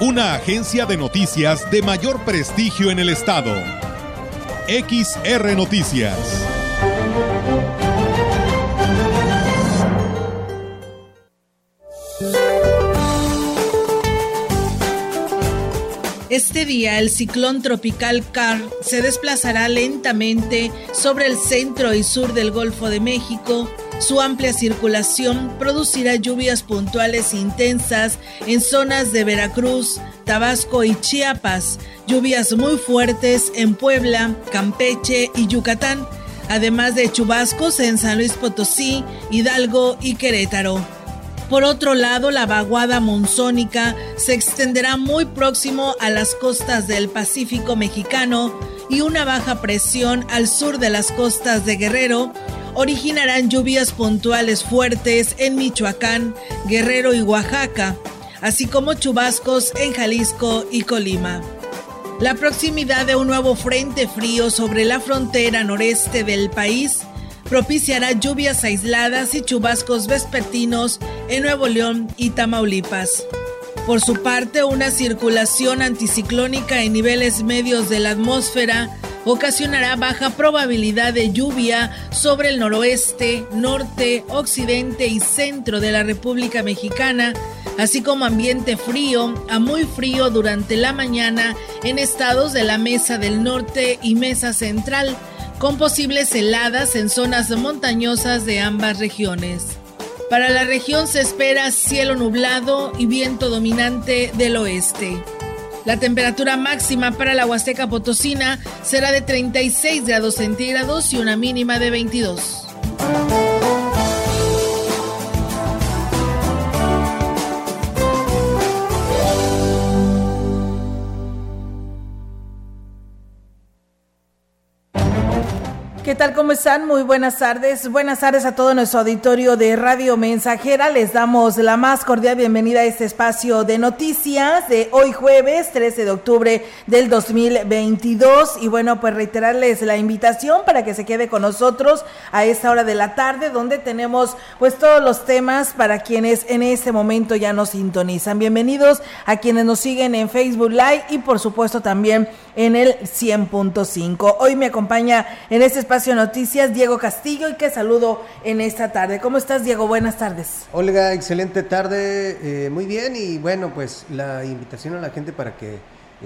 Una agencia de noticias de mayor prestigio en el estado. XR Noticias. Este día el ciclón tropical Car se desplazará lentamente sobre el centro y sur del Golfo de México. Su amplia circulación producirá lluvias puntuales intensas en zonas de Veracruz, Tabasco y Chiapas, lluvias muy fuertes en Puebla, Campeche y Yucatán, además de chubascos en San Luis Potosí, Hidalgo y Querétaro. Por otro lado, la vaguada monzónica se extenderá muy próximo a las costas del Pacífico mexicano y una baja presión al sur de las costas de Guerrero originarán lluvias puntuales fuertes en Michoacán, Guerrero y Oaxaca, así como chubascos en Jalisco y Colima. La proximidad de un nuevo frente frío sobre la frontera noreste del país propiciará lluvias aisladas y chubascos vespertinos en Nuevo León y Tamaulipas. Por su parte, una circulación anticiclónica en niveles medios de la atmósfera ocasionará baja probabilidad de lluvia sobre el noroeste, norte, occidente y centro de la República Mexicana, así como ambiente frío a muy frío durante la mañana en estados de la Mesa del Norte y Mesa Central, con posibles heladas en zonas montañosas de ambas regiones. Para la región se espera cielo nublado y viento dominante del oeste. La temperatura máxima para la Huasteca Potosina será de 36 grados centígrados y una mínima de 22. ¿Qué tal? ¿Cómo están? Muy buenas tardes. Buenas tardes a todo nuestro auditorio de Radio Mensajera. Les damos la más cordial bienvenida a este espacio de noticias de hoy jueves 13 de octubre del 2022. Y bueno, pues reiterarles la invitación para que se quede con nosotros a esta hora de la tarde donde tenemos pues todos los temas para quienes en este momento ya nos sintonizan. Bienvenidos a quienes nos siguen en Facebook Live y por supuesto también en el 100.5. Hoy me acompaña en este espacio Noticias, Diego Castillo, y que saludo en esta tarde. ¿Cómo estás, Diego? Buenas tardes. Olga, excelente tarde, eh, muy bien, y bueno, pues la invitación a la gente para que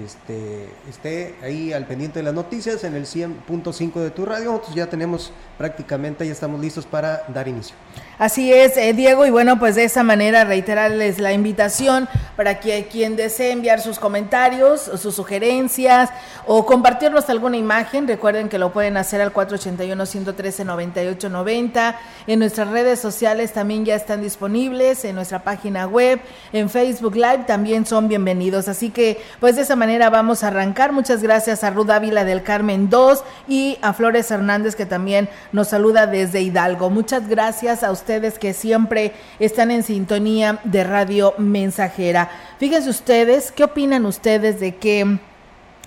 este, esté ahí al pendiente de las noticias en el 100.5 de tu radio. Nosotros ya tenemos prácticamente, ya estamos listos para dar inicio. Así es, eh, Diego, y bueno, pues de esa manera reiterarles la invitación para que quien desee enviar sus comentarios, sus sugerencias o compartirnos alguna imagen, recuerden que lo pueden hacer al 481-113-9890. En nuestras redes sociales también ya están disponibles, en nuestra página web, en Facebook Live también son bienvenidos. Así que, pues de esa manera vamos a arrancar. Muchas gracias a Ruth Ávila del Carmen 2 y a Flores Hernández que también nos saluda desde Hidalgo. Muchas gracias a ustedes que siempre están en sintonía de Radio Mensajera. Fíjense ustedes, ¿qué opinan ustedes de que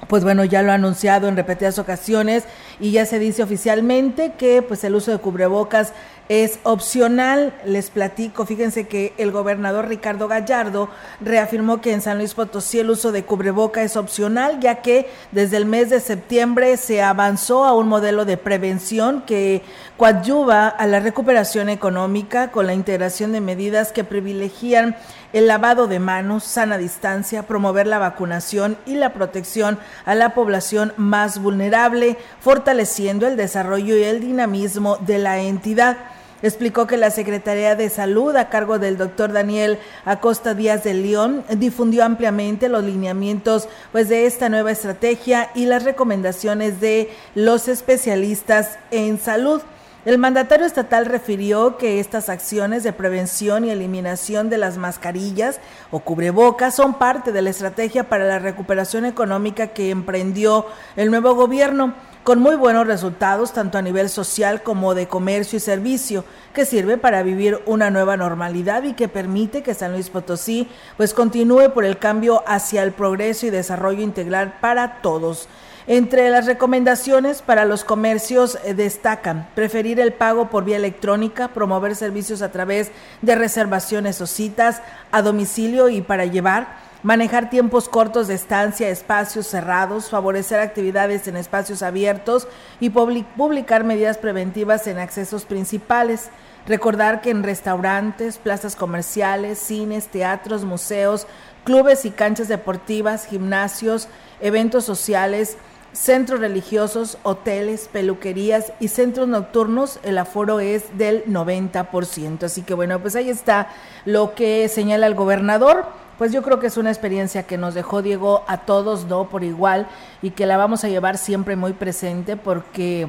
pues bueno, ya lo ha anunciado en repetidas ocasiones y ya se dice oficialmente que pues el uso de cubrebocas es opcional. Les platico, fíjense que el gobernador Ricardo Gallardo reafirmó que en San Luis Potosí el uso de cubreboca es opcional, ya que desde el mes de septiembre se avanzó a un modelo de prevención que coadyuva a la recuperación económica con la integración de medidas que privilegian el lavado de manos, sana distancia, promover la vacunación y la protección a la población más vulnerable, fortaleciendo el desarrollo y el dinamismo de la entidad. Explicó que la Secretaría de Salud, a cargo del doctor Daniel Acosta Díaz de León, difundió ampliamente los lineamientos pues, de esta nueva estrategia y las recomendaciones de los especialistas en salud. El mandatario estatal refirió que estas acciones de prevención y eliminación de las mascarillas o cubrebocas son parte de la estrategia para la recuperación económica que emprendió el nuevo gobierno con muy buenos resultados tanto a nivel social como de comercio y servicio, que sirve para vivir una nueva normalidad y que permite que San Luis Potosí pues continúe por el cambio hacia el progreso y desarrollo integral para todos. Entre las recomendaciones para los comercios eh, destacan preferir el pago por vía electrónica, promover servicios a través de reservaciones o citas a domicilio y para llevar, manejar tiempos cortos de estancia, espacios cerrados, favorecer actividades en espacios abiertos y publicar medidas preventivas en accesos principales. Recordar que en restaurantes, plazas comerciales, cines, teatros, museos, clubes y canchas deportivas, gimnasios, eventos sociales, centros religiosos, hoteles, peluquerías y centros nocturnos, el aforo es del 90%. Así que bueno, pues ahí está lo que señala el gobernador. Pues yo creo que es una experiencia que nos dejó Diego a todos, ¿no? Por igual y que la vamos a llevar siempre muy presente porque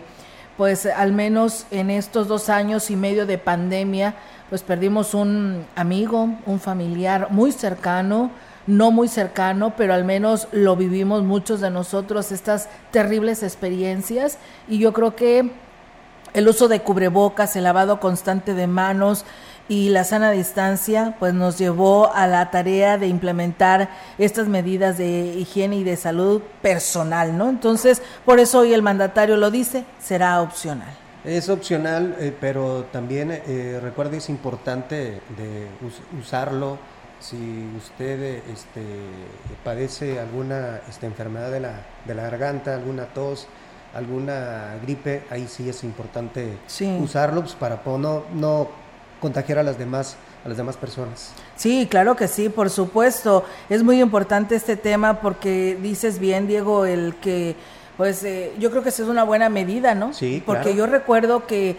pues al menos en estos dos años y medio de pandemia, pues perdimos un amigo, un familiar muy cercano, no muy cercano, pero al menos lo vivimos muchos de nosotros, estas terribles experiencias. Y yo creo que el uso de cubrebocas, el lavado constante de manos y la sana distancia, pues nos llevó a la tarea de implementar estas medidas de higiene y de salud personal, ¿no? Entonces, por eso hoy el mandatario lo dice, será opcional. Es opcional, eh, pero también eh, recuerde, es importante de usarlo si usted este, padece alguna este, enfermedad de la, de la garganta, alguna tos, alguna gripe, ahí sí es importante usarlo pues, para no, no contagiar a las demás a las demás personas. Sí, claro que sí, por supuesto. Es muy importante este tema porque dices bien, Diego, el que, pues eh, yo creo que esa es una buena medida, ¿no? Sí. Porque yo recuerdo que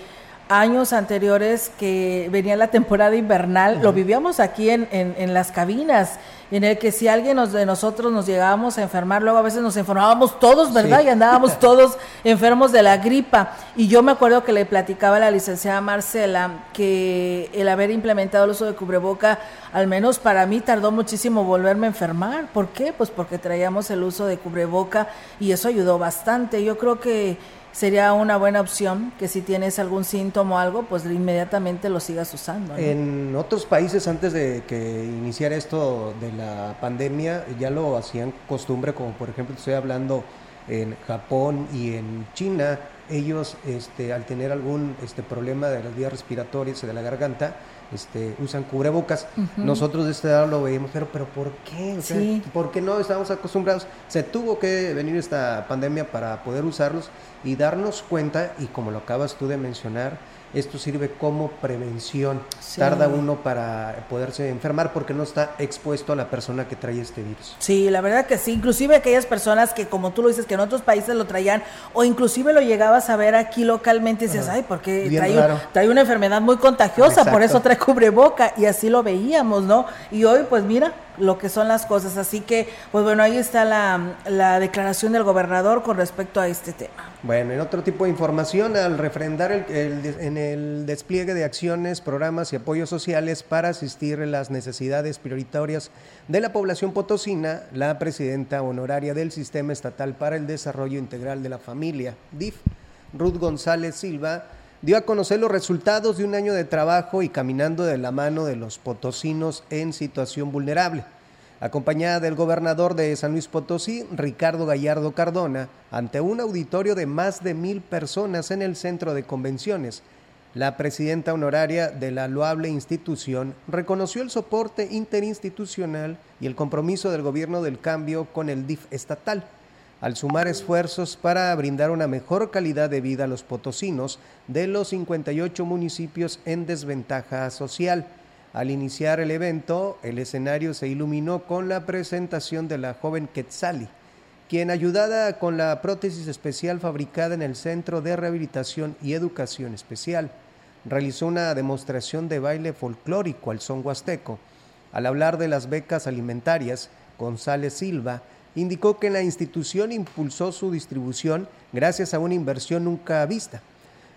años anteriores que venía la temporada invernal, lo vivíamos aquí en, en, las cabinas, en el que si alguien de nosotros nos llegábamos a enfermar, luego a veces nos enfermábamos todos, ¿verdad? Y andábamos todos enfermos de la gripa. Y yo me acuerdo que le platicaba a la licenciada Marcela que el haber implementado el uso de cubreboca, al menos para mí, tardó muchísimo volverme a enfermar. ¿Por qué? Pues porque traíamos el uso de cubreboca y eso ayudó bastante. Yo creo que sería una buena opción que si tienes algún síntoma o algo, pues inmediatamente lo sigas usando. En otros países antes de que iniciara esto de la pandemia ya lo hacían costumbre, como por ejemplo estoy hablando en Japón y en China, ellos este, al tener algún este, problema de las vías respiratorias de la garganta, este, usan cubrebocas. Nosotros de este lado lo veíamos, pero, pero ¿por qué? O ¿Por qué no estamos acostumbrados? Se tuvo que venir esta pandemia para poder usarlos y darnos cuenta, y como lo acabas tú de mencionar, esto sirve como prevención. Tarda uno para poderse enfermar porque no está expuesto a la persona que trae este virus. Sí, la verdad que sí. Inclusive aquellas personas que, como tú lo dices, que en otros países lo traían o inclusive lo llegabas a ver aquí localmente y dices, ay, porque trae, trae, una enfermedad muy contagiosa, por eso trae cubreboca y así lo veíamos, ¿no? Y hoy, pues mira, lo que son las cosas. Así que, pues bueno, ahí está la, declaración del gobernador con respecto a este tema. Bueno, en otro tipo de información, al refrendar el, en el despliegue de acciones, programas y apoyos sociales para asistir a las necesidades prioritarias de la población potosina, la presidenta honoraria del Sistema Estatal para el Desarrollo Integral de la Familia, DIF, Ruth González Silva, dio a conocer los resultados de un año de trabajo y caminando de la mano de los potosinos en situación vulnerable. Acompañada del gobernador de San Luis Potosí, Ricardo Gallardo Cardona, ante un auditorio de más de mil personas en el centro de convenciones, la presidenta honoraria de la loable institución reconoció el soporte interinstitucional y el compromiso del gobierno del cambio con el DIF estatal al sumar esfuerzos para brindar una mejor calidad de vida a los potosinos de los 58 municipios en desventaja social. Al iniciar el evento, el escenario se iluminó con la presentación de la joven Quetzali, quien ayudada con la prótesis especial fabricada en el Centro de Rehabilitación y Educación Especial, realizó una demostración de baile folclórico al son huasteco. Al hablar de las becas alimentarias, González Silva indicó que la institución impulsó su distribución gracias a una inversión nunca vista.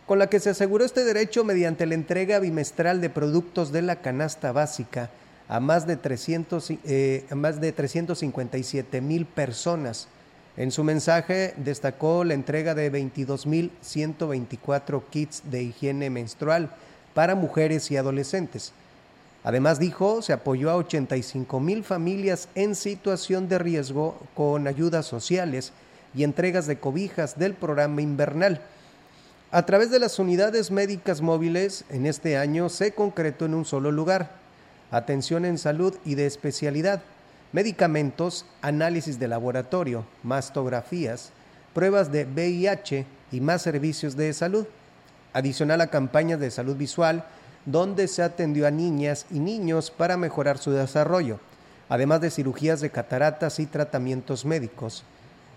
con la que se aseguró este derecho mediante la entrega bimestral de productos de la canasta básica a más de, 300, eh, más de 357 mil personas. En su mensaje destacó la entrega de 22.124 kits de higiene menstrual para mujeres y adolescentes. Además dijo, se apoyó a 85 mil familias en situación de riesgo con ayudas sociales y entregas de cobijas del programa invernal. A través de las unidades médicas móviles, en este año se concretó en un solo lugar, atención en salud y de especialidad, medicamentos, análisis de laboratorio, mastografías, pruebas de VIH y más servicios de salud. Adicional a campañas de salud visual, donde se atendió a niñas y niños para mejorar su desarrollo, además de cirugías de cataratas y tratamientos médicos.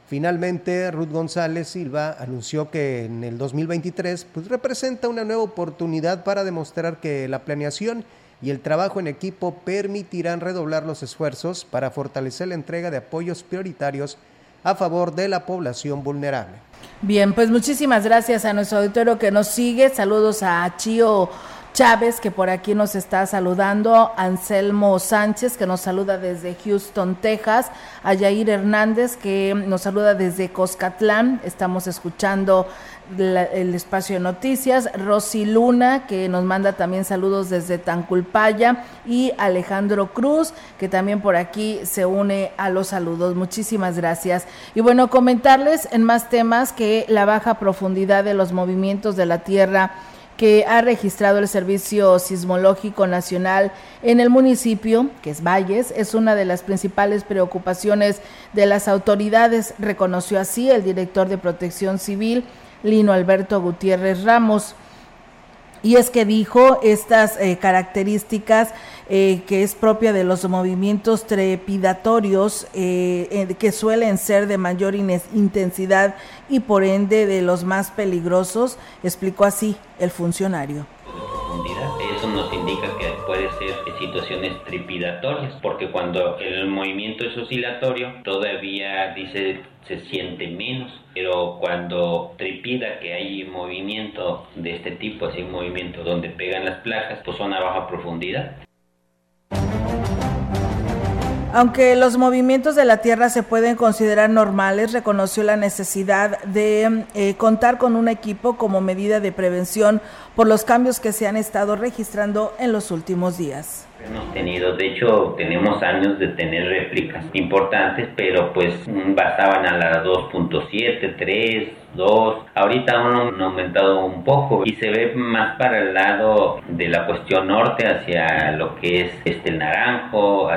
Finalmente, Ruth González Silva anunció que en el 2023 pues, representa una nueva oportunidad para demostrar que la planeación y el trabajo en equipo permitirán redoblar los esfuerzos para fortalecer la entrega de apoyos prioritarios a favor de la población vulnerable. Bien, pues muchísimas gracias a nuestro auditorio que nos sigue. Saludos a Chio Chávez, que por aquí nos está saludando, Anselmo Sánchez, que nos saluda desde Houston, Texas, a Yair Hernández, que nos saluda desde Coscatlán, estamos escuchando el espacio de noticias, Rosy Luna, que nos manda también saludos desde Tanculpaya, y Alejandro Cruz, que también por aquí se une a los saludos. Muchísimas gracias. Y bueno, comentarles en más temas que la baja profundidad de los movimientos de la Tierra, que ha registrado el Servicio Sismológico Nacional en el municipio, que es Valles, es una de las principales preocupaciones de las autoridades, reconoció así el director de Protección Civil, Lino Alberto Gutiérrez Ramos. Y es que dijo estas eh, características eh, que es propia de los movimientos trepidatorios eh, que suelen ser de mayor intensidad y por ende de los más peligrosos, explicó así el funcionario eso nos indica que puede ser situaciones trepidatorias, porque cuando el movimiento es oscilatorio, todavía dice se siente menos, pero cuando tripida que hay movimiento de este tipo, así movimiento donde pegan las placas, pues son a baja profundidad. Thank you. Aunque los movimientos de la Tierra se pueden considerar normales, reconoció la necesidad de eh, contar con un equipo como medida de prevención por los cambios que se han estado registrando en los últimos días. Hemos tenido, de hecho, tenemos años de tener réplicas importantes, pero pues basaban a la 2.7, 3, 2. Ahorita han aumentado un poco y se ve más para el lado de la cuestión norte, hacia lo que es este el naranjo,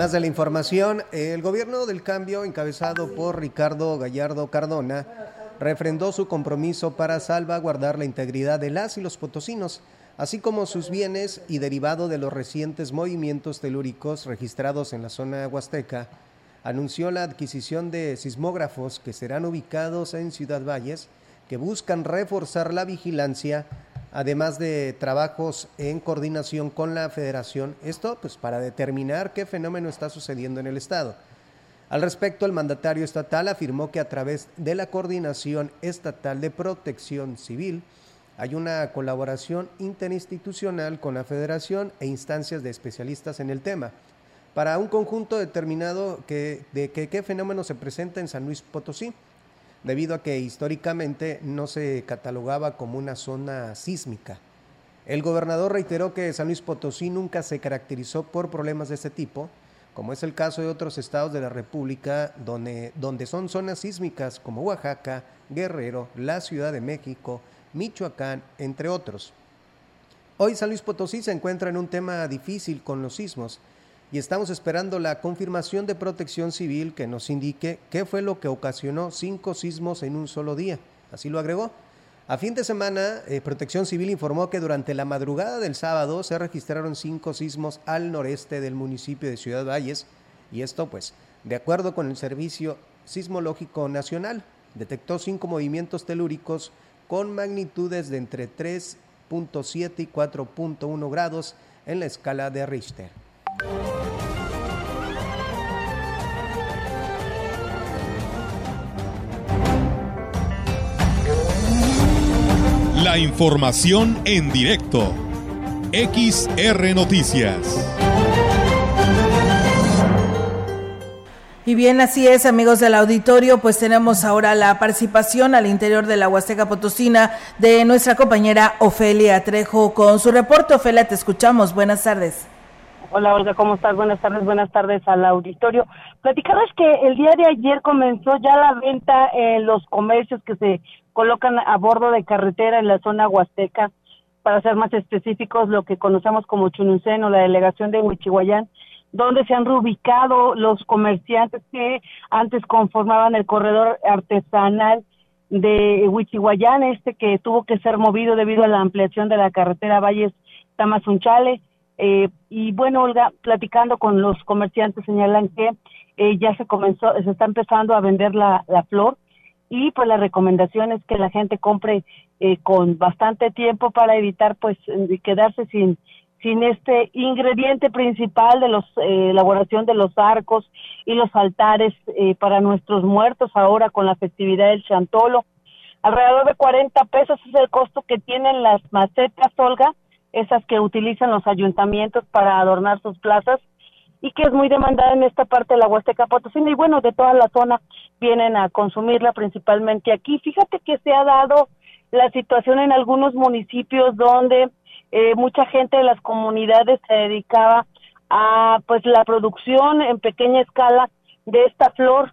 Además de la información, el gobierno del cambio, encabezado por Ricardo Gallardo Cardona, refrendó su compromiso para salvaguardar la integridad de las y los potosinos, así como sus bienes y derivado de los recientes movimientos telúricos registrados en la zona huasteca, anunció la adquisición de sismógrafos que serán ubicados en Ciudad Valles, que buscan reforzar la vigilancia además de trabajos en coordinación con la federación, esto pues para determinar qué fenómeno está sucediendo en el estado. Al respecto, el mandatario estatal afirmó que a través de la coordinación estatal de protección civil hay una colaboración interinstitucional con la federación e instancias de especialistas en el tema para un conjunto determinado de qué fenómeno se presenta en San Luis Potosí debido a que históricamente no se catalogaba como una zona sísmica. El gobernador reiteró que San Luis Potosí nunca se caracterizó por problemas de este tipo, como es el caso de otros estados de la República donde, donde son zonas sísmicas como Oaxaca, Guerrero, la Ciudad de México, Michoacán, entre otros. Hoy San Luis Potosí se encuentra en un tema difícil con los sismos, y estamos esperando la confirmación de protección civil que nos indique qué fue lo que ocasionó cinco sismos en un solo día. Así lo agregó. A fin de semana, eh, Protección Civil informó que durante la madrugada del sábado se registraron cinco sismos al noreste del municipio de Ciudad Valles y esto pues de acuerdo con el Servicio Sismológico Nacional. Detectó cinco movimientos telúricos con magnitudes de entre 3.7 y 4.1 grados en la escala de Richter. La información en directo. XR Noticias. Y bien, así es, amigos del auditorio, pues tenemos ahora la participación al interior de la Huasteca Potosina de nuestra compañera Ofelia Trejo con su reporte. Ofelia, te escuchamos. Buenas tardes. Hola Olga, ¿cómo estás? Buenas tardes, buenas tardes al auditorio. Platicarles que el día de ayer comenzó ya la venta en los comercios que se colocan a bordo de carretera en la zona huasteca, para ser más específicos, lo que conocemos como Chununcén o la delegación de Huichihuayán, donde se han reubicado los comerciantes que antes conformaban el corredor artesanal de Huichihuayán, este que tuvo que ser movido debido a la ampliación de la carretera Valles Tamazunchale. Eh, y bueno, Olga, platicando con los comerciantes señalan que eh, ya se comenzó, se está empezando a vender la, la flor y pues la recomendación es que la gente compre eh, con bastante tiempo para evitar pues quedarse sin sin este ingrediente principal de los elaboración de los arcos y los altares para nuestros muertos ahora con la festividad del Chantolo. Alrededor de 40 pesos es el costo que tienen las macetas, Olga, esas que utilizan los ayuntamientos para adornar sus plazas y que es muy demandada en esta parte de la Huasteca Potosina y bueno, de toda la zona vienen a consumirla principalmente aquí. Fíjate que se ha dado la situación en algunos municipios donde eh, mucha gente de las comunidades se dedicaba a pues la producción en pequeña escala de esta flor.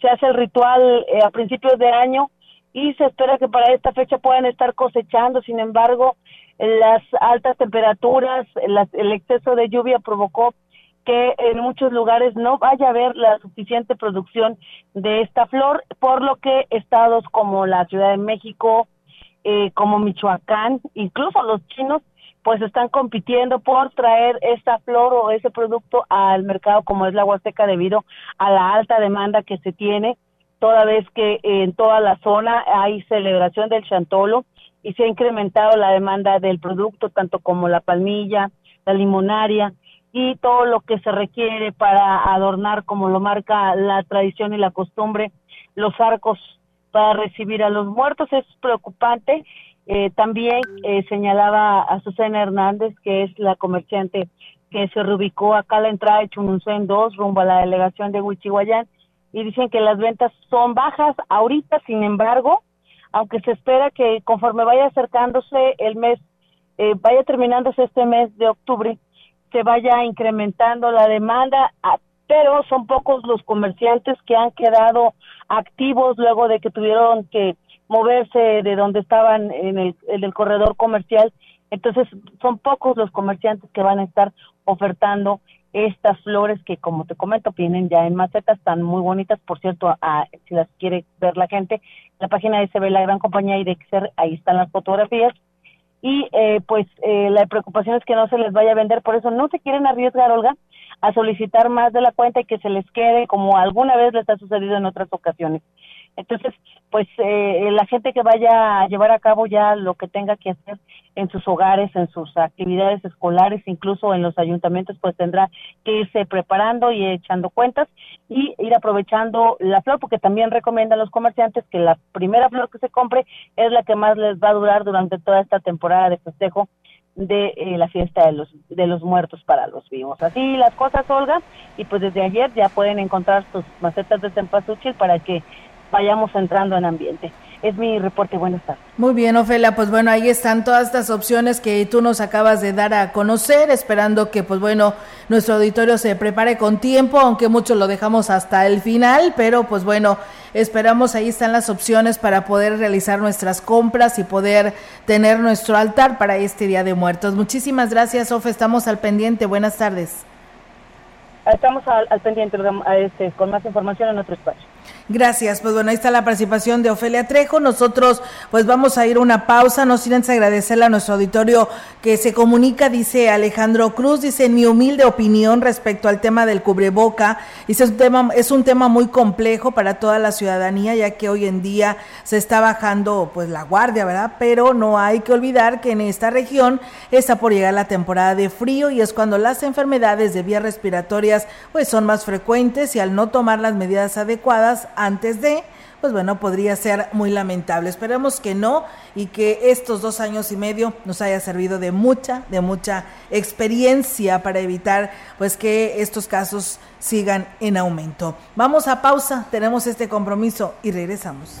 se hace el ritual eh, a principios de año y se espera que para esta fecha puedan estar cosechando. Sin embargo, las altas temperaturas, el exceso de lluvia provocó que en muchos lugares no vaya a haber la suficiente producción de esta flor, por lo que estados como la Ciudad de México, eh, como Michoacán, incluso los chinos, pues están compitiendo por traer esta flor o ese producto al mercado como es la Huasteca debido a la alta demanda que se tiene, toda vez que en toda la zona hay celebración del chantolo y se ha incrementado la demanda del producto, tanto como la palmilla, la limonaria y todo lo que se requiere para adornar, como lo marca la tradición y la costumbre, los arcos para recibir a los muertos. Es preocupante. Eh, también eh, señalaba a Susana Hernández, que es la comerciante que se reubicó acá a la entrada de Chununcén 2, rumbo a la delegación de Huichihuayán, y dicen que las ventas son bajas ahorita, sin embargo, aunque se espera que conforme vaya acercándose el mes, eh, vaya terminándose este mes de octubre, se vaya incrementando la demanda, pero son pocos los comerciantes que han quedado activos luego de que tuvieron que moverse de donde estaban en el, corredor comercial. Entonces, son pocos los comerciantes que van a estar ofertando estas flores que como te comento vienen ya en macetas, están muy bonitas, por cierto, si las quiere ver la gente, la página de ve la gran compañía y de ahí están las fotografías y eh, pues eh, la preocupación es que no se les vaya a vender, por eso no se quieren arriesgar, Olga, a solicitar más de la cuenta y que se les quede como alguna vez les ha sucedido en otras ocasiones. Entonces, pues eh, la gente que vaya a llevar a cabo ya lo que tenga que hacer en sus hogares, en sus actividades escolares, incluso en los ayuntamientos, pues tendrá que irse preparando y echando cuentas y ir aprovechando la flor, porque también recomiendan los comerciantes que la primera flor que se compre es la que más les va a durar durante toda esta temporada de festejo de eh, la fiesta de los de los muertos para los vivos. Así las cosas, Olga, y pues desde ayer ya pueden encontrar sus macetas de cempasúchil para que vayamos entrando en ambiente. Es mi reporte. Buenas tardes. Muy bien, Ofelia. Pues bueno, ahí están todas estas opciones que tú nos acabas de dar a conocer, esperando que, pues bueno, nuestro auditorio se prepare con tiempo, aunque mucho lo dejamos hasta el final, pero pues bueno, esperamos ahí están las opciones para poder realizar nuestras compras y poder tener nuestro altar para este Día de Muertos. Muchísimas gracias, Ofe. Estamos al pendiente. Buenas tardes. Estamos al, pendiente este, con más información en otro espacio. Gracias, pues bueno, ahí está la participación de Ofelia Trejo. Nosotros pues vamos a ir a una pausa, no sin antes agradecerle a nuestro auditorio que se comunica, dice Alejandro Cruz, dice mi humilde opinión respecto al tema del cubreboca, dice es un tema, es un tema muy complejo para toda la ciudadanía, ya que hoy en día se está bajando pues la guardia, ¿verdad? Pero no hay que olvidar que en esta región está por llegar la temporada de frío y es cuando las enfermedades de vías respiratorias pues son más frecuentes y al no tomar las medidas adecuadas antes de pues bueno, podría ser muy lamentable. Esperemos que no y que estos dos años y medio nos haya servido de mucha, de mucha experiencia para evitar pues que estos casos sigan en aumento. Vamos a pausa, tenemos este compromiso y regresamos.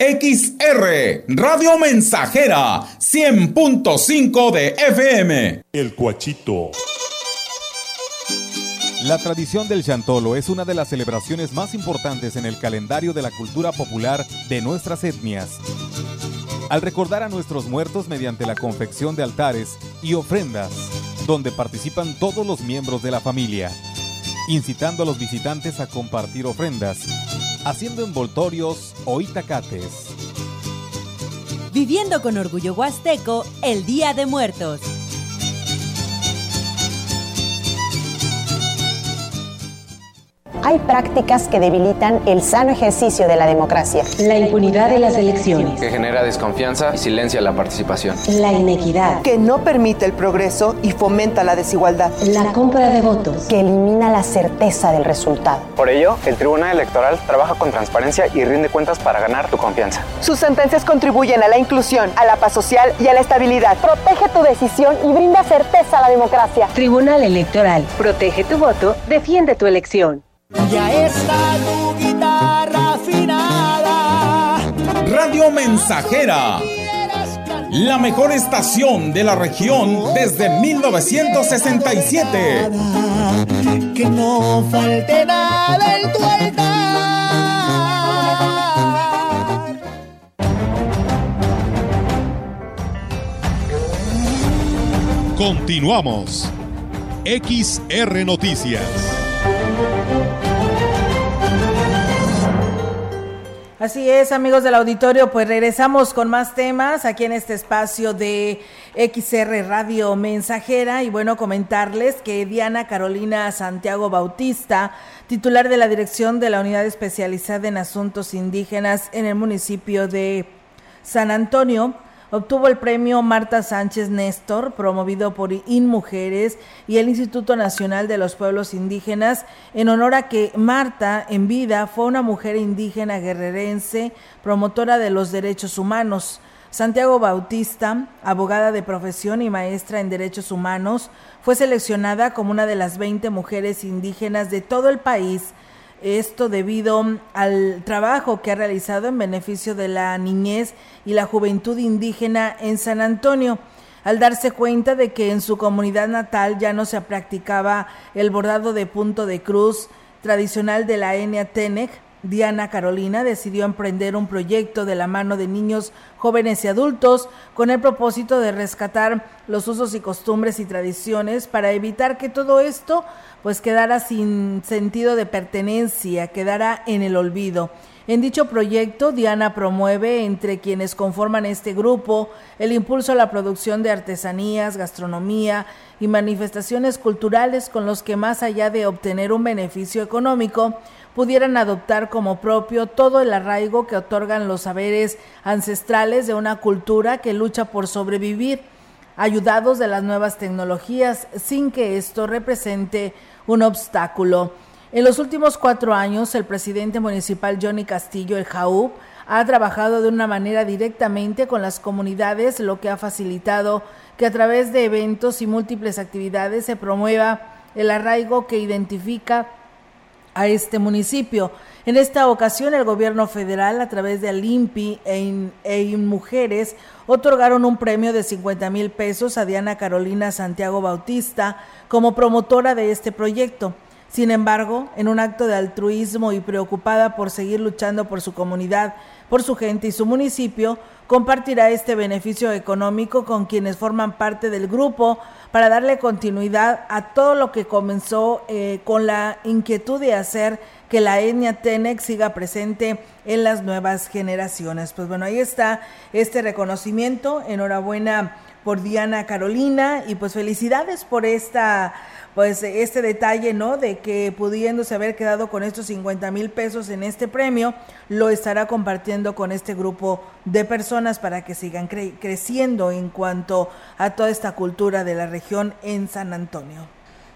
XR, Radio Mensajera, 100.5 de FM. El Cuachito. La tradición del Chantolo es una de las celebraciones más importantes en el calendario de la cultura popular de nuestras etnias. Al recordar a nuestros muertos mediante la confección de altares y ofrendas, donde participan todos los miembros de la familia, incitando a los visitantes a compartir ofrendas haciendo envoltorios o itacates. Viviendo con orgullo huasteco el Día de Muertos. Hay prácticas que debilitan el sano ejercicio de la democracia. La impunidad de las elecciones. Que genera desconfianza y silencia la participación. La inequidad. Que no permite el progreso y fomenta la desigualdad. La compra de votos. Que elimina la certeza del resultado. Por ello, el Tribunal Electoral trabaja con transparencia y rinde cuentas para ganar tu confianza. Sus sentencias contribuyen a la inclusión, a la paz social y a la estabilidad. Protege tu decisión y brinda certeza a la democracia. Tribunal Electoral. Protege tu voto, defiende tu elección. Ya está tu guitarra afinada. Radio Mensajera. La mejor estación de la región desde 1967. Que no falte nada en tu Continuamos. XR Noticias. Así es, amigos del auditorio, pues regresamos con más temas aquí en este espacio de XR Radio Mensajera. Y bueno, comentarles que Diana Carolina Santiago Bautista, titular de la Dirección de la Unidad Especializada en Asuntos Indígenas en el municipio de San Antonio, Obtuvo el premio Marta Sánchez Néstor, promovido por InMujeres y el Instituto Nacional de los Pueblos Indígenas, en honor a que Marta, en vida, fue una mujer indígena guerrerense, promotora de los derechos humanos. Santiago Bautista, abogada de profesión y maestra en derechos humanos, fue seleccionada como una de las 20 mujeres indígenas de todo el país esto debido al trabajo que ha realizado en beneficio de la niñez y la juventud indígena en San Antonio. Al darse cuenta de que en su comunidad natal ya no se practicaba el bordado de punto de cruz tradicional de la etnia Tenec, Diana Carolina decidió emprender un proyecto de la mano de niños, jóvenes y adultos con el propósito de rescatar los usos y costumbres y tradiciones para evitar que todo esto pues quedara sin sentido de pertenencia, quedara en el olvido. En dicho proyecto, Diana promueve entre quienes conforman este grupo el impulso a la producción de artesanías, gastronomía y manifestaciones culturales con los que más allá de obtener un beneficio económico, pudieran adoptar como propio todo el arraigo que otorgan los saberes ancestrales de una cultura que lucha por sobrevivir, ayudados de las nuevas tecnologías, sin que esto represente un obstáculo. En los últimos cuatro años, el presidente municipal Johnny Castillo, el JAUB, ha trabajado de una manera directamente con las comunidades, lo que ha facilitado que a través de eventos y múltiples actividades se promueva el arraigo que identifica a este municipio. En esta ocasión, el gobierno federal, a través de Alimpi e, e Mujeres, otorgaron un premio de 50 mil pesos a Diana Carolina Santiago Bautista como promotora de este proyecto. Sin embargo, en un acto de altruismo y preocupada por seguir luchando por su comunidad, por su gente y su municipio, compartirá este beneficio económico con quienes forman parte del grupo para darle continuidad a todo lo que comenzó eh, con la inquietud de hacer que la etnia Tenec siga presente en las nuevas generaciones. Pues bueno, ahí está este reconocimiento. Enhorabuena por Diana Carolina y pues felicidades por esta pues este detalle, ¿no? De que pudiéndose haber quedado con estos 50 mil pesos en este premio, lo estará compartiendo con este grupo de personas para que sigan creciendo en cuanto a toda esta cultura de la región en San Antonio.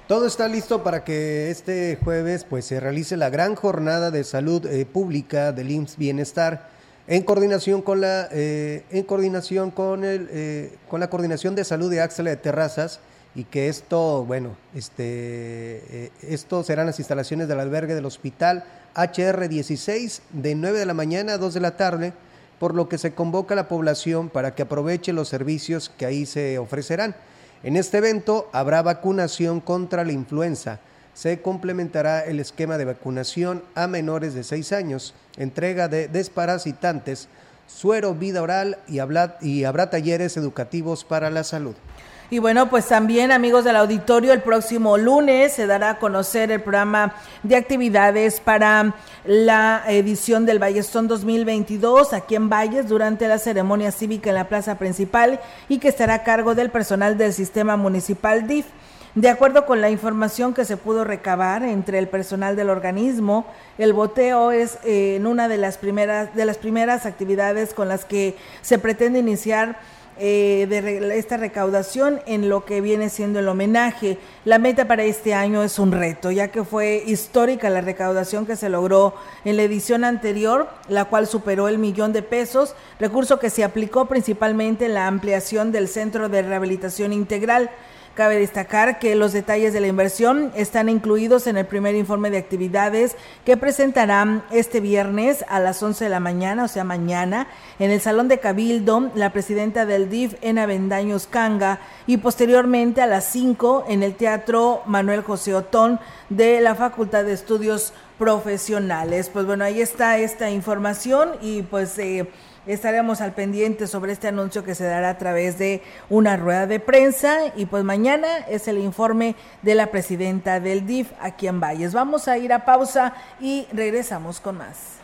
Todo está listo para que este jueves pues se realice la gran jornada de salud eh, pública del IMSS Bienestar en coordinación con la eh, en coordinación con el eh, con la coordinación de salud de Axela de Terrazas y que esto, bueno, este, eh, serán las instalaciones del albergue del hospital HR16 de 9 de la mañana a 2 de la tarde, por lo que se convoca a la población para que aproveche los servicios que ahí se ofrecerán. En este evento habrá vacunación contra la influenza. Se complementará el esquema de vacunación a menores de 6 años, entrega de desparasitantes, suero vida oral y habrá talleres educativos para la salud. Y bueno, pues también amigos del auditorio, el próximo lunes se dará a conocer el programa de actividades para la edición del Ballestón 2022 aquí en Valles durante la ceremonia cívica en la plaza principal y que estará a cargo del personal del sistema municipal DIF. De acuerdo con la información que se pudo recabar entre el personal del organismo, el boteo es eh, en una de las primeras de las primeras actividades con las que se pretende iniciar eh, de esta recaudación en lo que viene siendo el homenaje. La meta para este año es un reto, ya que fue histórica la recaudación que se logró en la edición anterior, la cual superó el millón de pesos, recurso que se aplicó principalmente en la ampliación del Centro de Rehabilitación Integral. Cabe destacar que los detalles de la inversión están incluidos en el primer informe de actividades que presentarán este viernes a las 11 de la mañana, o sea, mañana, en el Salón de Cabildo, la presidenta del DIF, Ena Bendaños Canga, y posteriormente a las 5 en el Teatro Manuel José Otón de la Facultad de Estudios Profesionales. Pues bueno, ahí está esta información y pues... Eh, estaremos al pendiente sobre este anuncio que se dará a través de una rueda de prensa y pues mañana es el informe de la presidenta del DIF aquí en Valles. Vamos a ir a pausa y regresamos con más.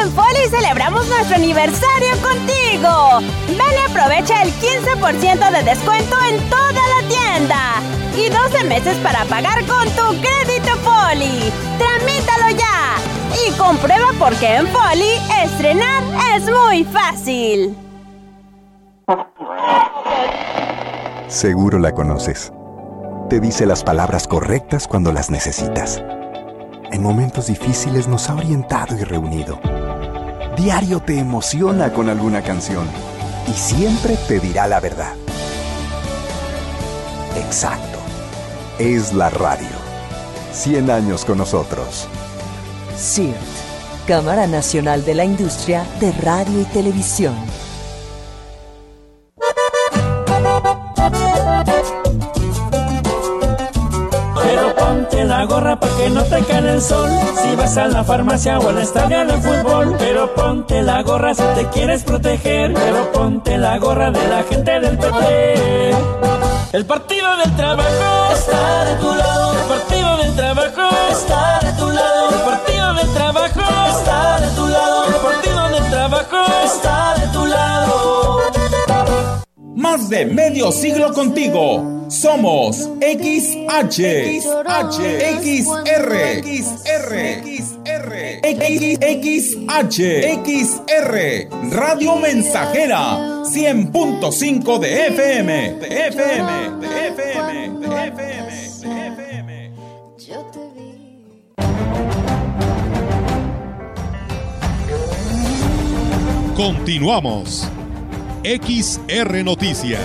En Foli celebramos nuestro aniversario contigo. Ven y aprovecha el 15% de descuento en toda la tienda. Y 12 meses para pagar con tu crédito Foli. Tramítalo ya. Y comprueba por qué en Foli estrenar es muy fácil. Seguro la conoces. Te dice las palabras correctas cuando las necesitas. En momentos difíciles nos ha orientado y reunido diario te emociona con alguna canción y siempre te dirá la verdad. Exacto. Es la radio. 100 años con nosotros. CIRT, Cámara Nacional de la Industria de Radio y Televisión. Que no te cae el sol. Si vas a la farmacia o al estadio de fútbol. Pero ponte la gorra si te quieres proteger. Pero ponte la gorra de la gente del PT. El partido del trabajo está de tu lado. El partido del trabajo está de tu lado. El partido del trabajo está de tu lado. El partido del trabajo está de tu lado. Más de medio siglo contigo. Somos XH, XH, XR, XR, XR, XH, Radio Mensajera, 100.5 de FM, de FM, de FM, de FM, de FM. Continuamos. XR Noticias.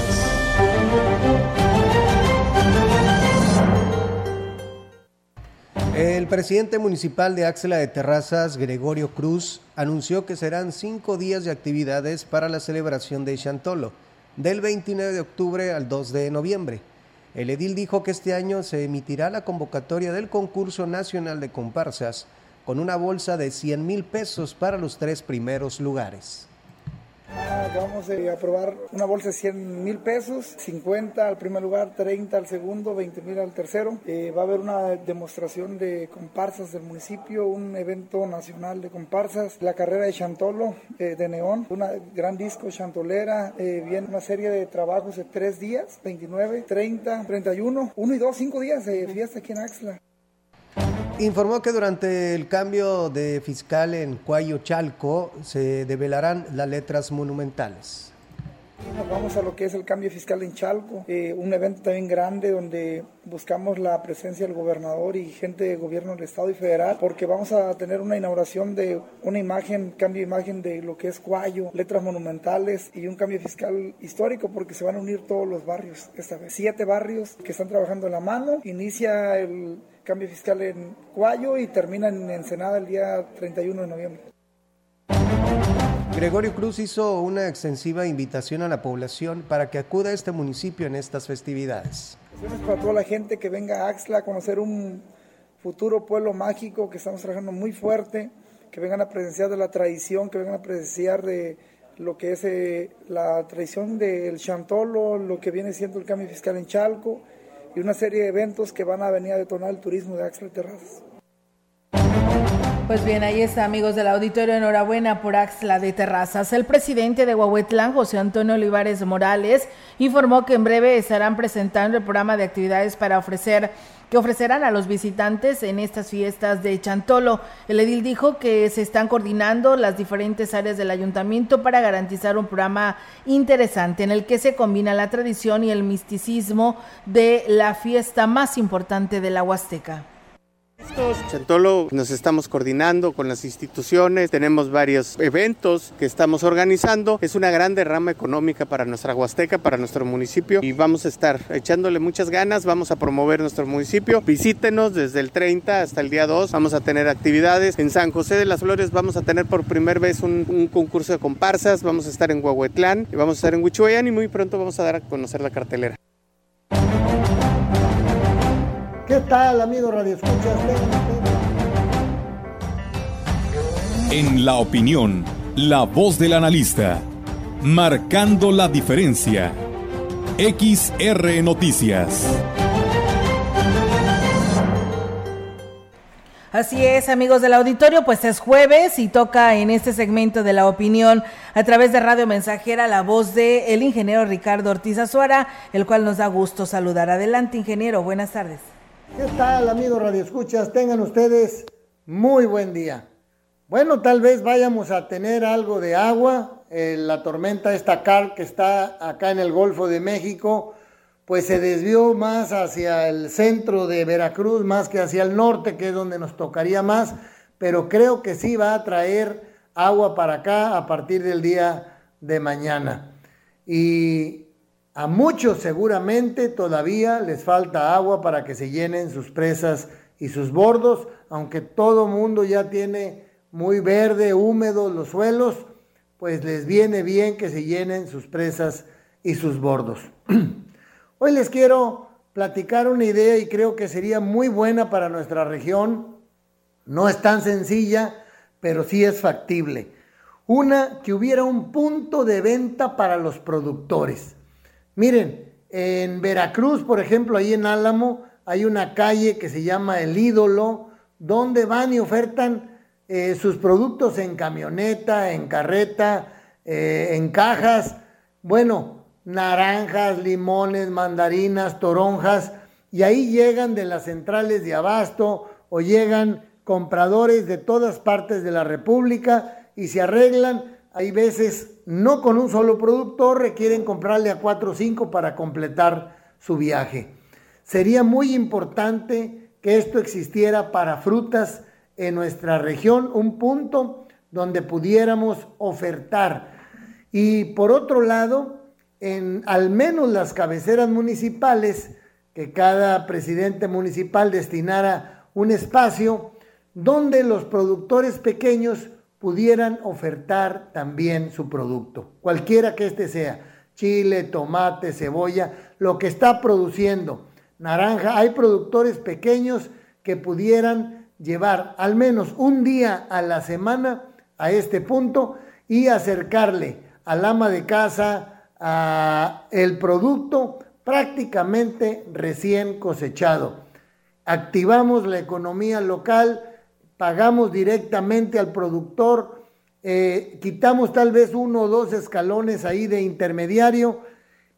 El presidente municipal de Axela de Terrazas, Gregorio Cruz, anunció que serán cinco días de actividades para la celebración de Chantolo, del 29 de octubre al 2 de noviembre. El edil dijo que este año se emitirá la convocatoria del concurso nacional de comparsas con una bolsa de 100 mil pesos para los tres primeros lugares. Vamos a aprobar una bolsa de 100 mil pesos, 50 al primer lugar, 30 al segundo, 20 mil al tercero. Eh, va a haber una demostración de comparsas del municipio, un evento nacional de comparsas, la carrera de Chantolo eh, de Neón, una gran disco chantolera, eh, viene una serie de trabajos de tres días, 29, 30, 31, 1 y 2, 5 días de fiesta aquí en Axla. Informó que durante el cambio de fiscal en Cuayo Chalco se develarán las letras monumentales. Vamos a lo que es el cambio fiscal en Chalco, eh, un evento también grande donde buscamos la presencia del gobernador y gente de gobierno del estado y federal, porque vamos a tener una inauguración de una imagen, cambio de imagen de lo que es Cuayo, letras monumentales y un cambio fiscal histórico, porque se van a unir todos los barrios esta vez. Siete barrios que están trabajando en la mano. Inicia el cambio fiscal en Cuayo y termina en Ensenada el día 31 de noviembre. Gregorio Cruz hizo una extensiva invitación a la población para que acuda a este municipio en estas festividades. Para toda la gente que venga a Axla a conocer un futuro pueblo mágico que estamos trabajando muy fuerte, que vengan a presenciar de la tradición, que vengan a presenciar de lo que es eh, la tradición del Chantolo, lo que viene siendo el cambio fiscal en Chalco y una serie de eventos que van a venir a detonar el turismo de Axla Terrazas. Pues bien, ahí está, amigos del auditorio. Enhorabuena por Axla de Terrazas. El presidente de Huahuetlán, José Antonio Olivares Morales, informó que en breve estarán presentando el programa de actividades para ofrecer que ofrecerán a los visitantes en estas fiestas de Chantolo. El edil dijo que se están coordinando las diferentes áreas del ayuntamiento para garantizar un programa interesante en el que se combina la tradición y el misticismo de la fiesta más importante de la Huasteca. Chantolo nos estamos coordinando con las instituciones, tenemos varios eventos que estamos organizando. Es una gran derrama económica para nuestra Huasteca, para nuestro municipio y vamos a estar echándole muchas ganas, vamos a promover nuestro municipio. Visítenos desde el 30 hasta el día 2, vamos a tener actividades. En San José de las Flores vamos a tener por primera vez un, un concurso de comparsas, vamos a estar en Huahuetlán, vamos a estar en Huichuayán y muy pronto vamos a dar a conocer la cartelera. ¿Qué tal, amigos Radio Escuchas? En la opinión, la voz del analista, marcando la diferencia. XR Noticias. Así es, amigos del auditorio, pues es jueves y toca en este segmento de la opinión a través de Radio Mensajera la voz de el ingeniero Ricardo Ortiz Azuara, el cual nos da gusto saludar. Adelante, ingeniero, buenas tardes. ¿Qué tal, amigos Radio Escuchas? Tengan ustedes muy buen día. Bueno, tal vez vayamos a tener algo de agua. Eh, la tormenta esta Car que está acá en el Golfo de México, pues se desvió más hacia el centro de Veracruz, más que hacia el norte, que es donde nos tocaría más, pero creo que sí va a traer agua para acá a partir del día de mañana. Y a muchos seguramente todavía les falta agua para que se llenen sus presas y sus bordos, aunque todo mundo ya tiene muy verde, húmedo los suelos, pues les viene bien que se llenen sus presas y sus bordos. Hoy les quiero platicar una idea y creo que sería muy buena para nuestra región. No es tan sencilla, pero sí es factible. Una, que hubiera un punto de venta para los productores. Miren, en Veracruz, por ejemplo, ahí en Álamo, hay una calle que se llama El Ídolo, donde van y ofertan eh, sus productos en camioneta, en carreta, eh, en cajas. Bueno, naranjas, limones, mandarinas, toronjas, y ahí llegan de las centrales de abasto o llegan compradores de todas partes de la República y se arreglan. Hay veces no con un solo productor, requieren comprarle a cuatro o cinco para completar su viaje. Sería muy importante que esto existiera para frutas en nuestra región, un punto donde pudiéramos ofertar. Y por otro lado, en al menos las cabeceras municipales, que cada presidente municipal destinara un espacio donde los productores pequeños pudieran ofertar también su producto, cualquiera que éste sea, chile, tomate, cebolla, lo que está produciendo, naranja, hay productores pequeños que pudieran llevar al menos un día a la semana a este punto y acercarle al ama de casa, el producto prácticamente recién cosechado. Activamos la economía local, pagamos directamente al productor, eh, quitamos tal vez uno o dos escalones ahí de intermediario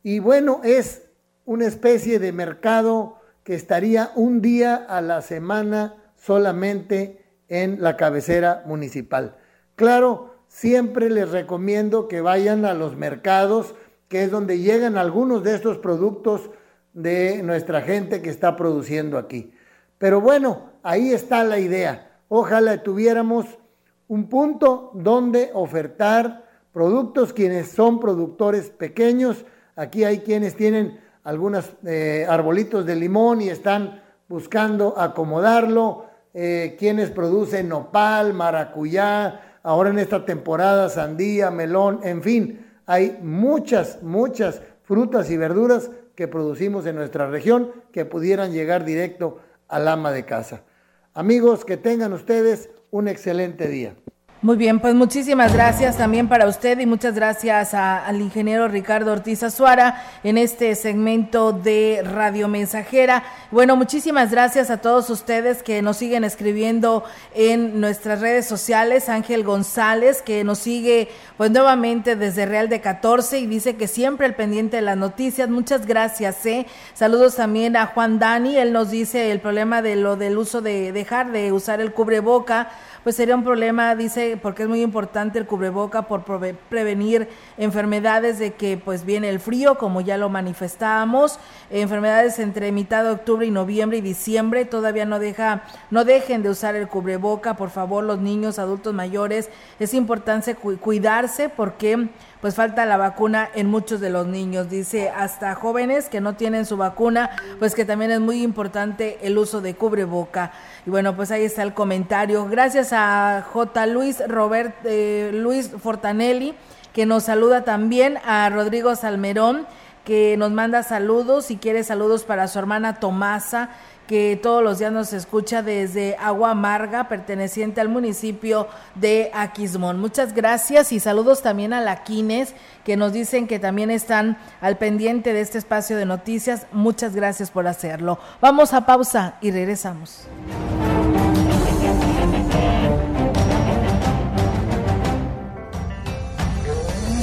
y bueno, es una especie de mercado que estaría un día a la semana solamente en la cabecera municipal. Claro, siempre les recomiendo que vayan a los mercados, que es donde llegan algunos de estos productos de nuestra gente que está produciendo aquí. Pero bueno, ahí está la idea. Ojalá tuviéramos un punto donde ofertar productos quienes son productores pequeños. Aquí hay quienes tienen algunos eh, arbolitos de limón y están buscando acomodarlo. Eh, quienes producen nopal, maracuyá, ahora en esta temporada sandía, melón, en fin hay muchas, muchas frutas y verduras que producimos en nuestra región que pudieran llegar directo al ama de casa. Amigos, que tengan ustedes un excelente día. Muy bien, pues muchísimas gracias también para usted y muchas gracias al ingeniero Ricardo Ortiz Azuara en este segmento de Radio Mensajera. Bueno, muchísimas gracias a todos ustedes que nos siguen escribiendo en nuestras redes sociales. Ángel González, que nos sigue pues nuevamente desde Real de 14 y dice que siempre al pendiente de las noticias. Muchas gracias, ¿eh? Saludos también a Juan Dani, él nos dice el problema de lo del uso de dejar de usar el cubreboca pues sería un problema, dice, porque es muy importante el cubreboca por prevenir enfermedades de que pues viene el frío, como ya lo manifestábamos, enfermedades entre mitad de octubre y noviembre y diciembre, todavía no deja, no dejen de usar el cubreboca, por favor, los niños, adultos mayores, es importante cuidarse porque pues falta la vacuna en muchos de los niños. Dice, hasta jóvenes que no tienen su vacuna, pues que también es muy importante el uso de cubreboca. Y bueno, pues ahí está el comentario. Gracias a J. Luis Robert, eh, Luis Fortanelli, que nos saluda también, a Rodrigo Salmerón, que nos manda saludos y quiere saludos para su hermana Tomasa que todos los días nos escucha desde Agua Amarga, perteneciente al municipio de Aquismón. Muchas gracias y saludos también a la Quines, que nos dicen que también están al pendiente de este espacio de noticias. Muchas gracias por hacerlo. Vamos a pausa y regresamos.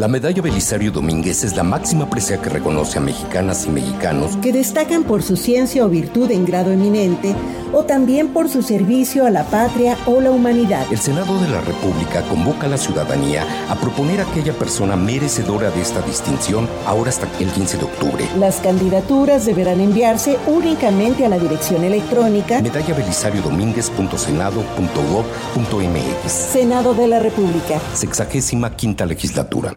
La medalla Belisario Domínguez es la máxima presea que reconoce a mexicanas y mexicanos que destacan por su ciencia o virtud en grado eminente o también por su servicio a la patria o la humanidad. El Senado de la República convoca a la ciudadanía a proponer a aquella persona merecedora de esta distinción ahora hasta el 15 de octubre. Las candidaturas deberán enviarse únicamente a la dirección electrónica medalla Belisario. Senado de la República. Sexagésima quinta legislatura.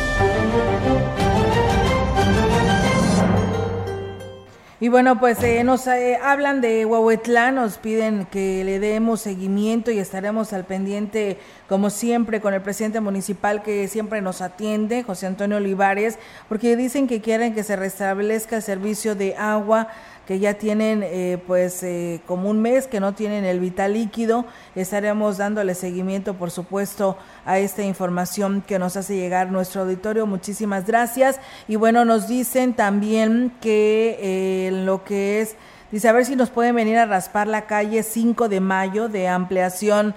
Y bueno, pues eh, nos eh, hablan de Huehuetlán, nos piden que le demos seguimiento y estaremos al pendiente, como siempre, con el presidente municipal que siempre nos atiende, José Antonio Olivares, porque dicen que quieren que se restablezca el servicio de agua que ya tienen eh, pues eh, como un mes que no tienen el vital líquido. Estaremos dándole seguimiento, por supuesto, a esta información que nos hace llegar nuestro auditorio. Muchísimas gracias. Y bueno, nos dicen también que eh, lo que es... Dice, a ver si nos pueden venir a raspar la calle 5 de mayo de ampliación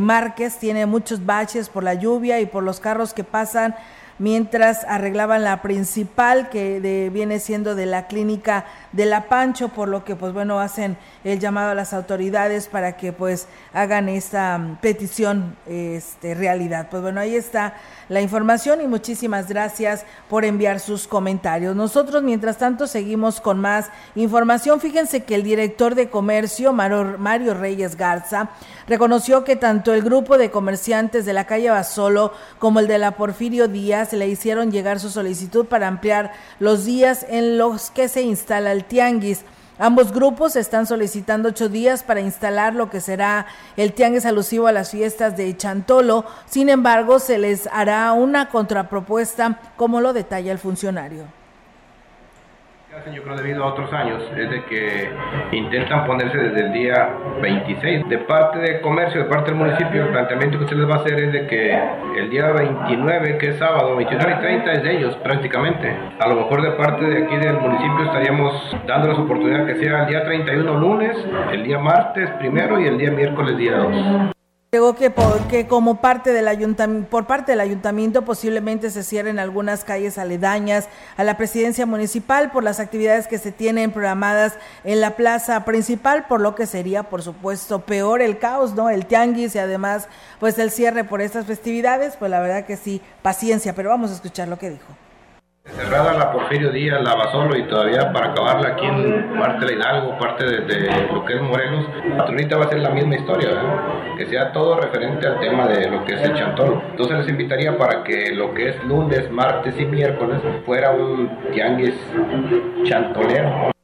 Márquez. Tiene muchos baches por la lluvia y por los carros que pasan mientras arreglaban la principal que viene siendo de la clínica de La Pancho, por lo que pues bueno hacen el llamado a las autoridades para que pues hagan esta mm, petición este realidad. Pues bueno, ahí está la información y muchísimas gracias por enviar sus comentarios. Nosotros mientras tanto seguimos con más información. Fíjense que el director de comercio Mario Reyes Garza reconoció que tanto el grupo de comerciantes de la calle Basolo como el de la Porfirio Díaz le hicieron llegar su solicitud para ampliar los días en los que se instala el tianguis. Ambos grupos están solicitando ocho días para instalar lo que será el tianguis alusivo a las fiestas de Chantolo. Sin embargo, se les hará una contrapropuesta, como lo detalla el funcionario yo creo debido a otros años, es de que intentan ponerse desde el día 26. De parte de comercio, de parte del municipio, el planteamiento que se les va a hacer es de que el día 29, que es sábado, 29 y 30 es de ellos prácticamente. A lo mejor de parte de aquí del municipio estaríamos dándoles oportunidad que sea el día 31 lunes, el día martes primero y el día miércoles día 2. Llegó que, que como parte del ayuntamiento, por parte del ayuntamiento posiblemente se cierren algunas calles aledañas a la presidencia municipal por las actividades que se tienen programadas en la plaza principal, por lo que sería, por supuesto, peor el caos, ¿no? El tianguis y además, pues el cierre por estas festividades, pues la verdad que sí, paciencia, pero vamos a escuchar lo que dijo. Cerrada la Porfirio Díaz, la Basolo y todavía para acabarla aquí en de Hidalgo, parte de, lo que es Morelos, ahorita va a ser la misma historia, que sea todo referente al tema de lo que es el chantolo. Entonces les invitaría para que lo que es lunes, martes y miércoles fuera un tianguis chantolero.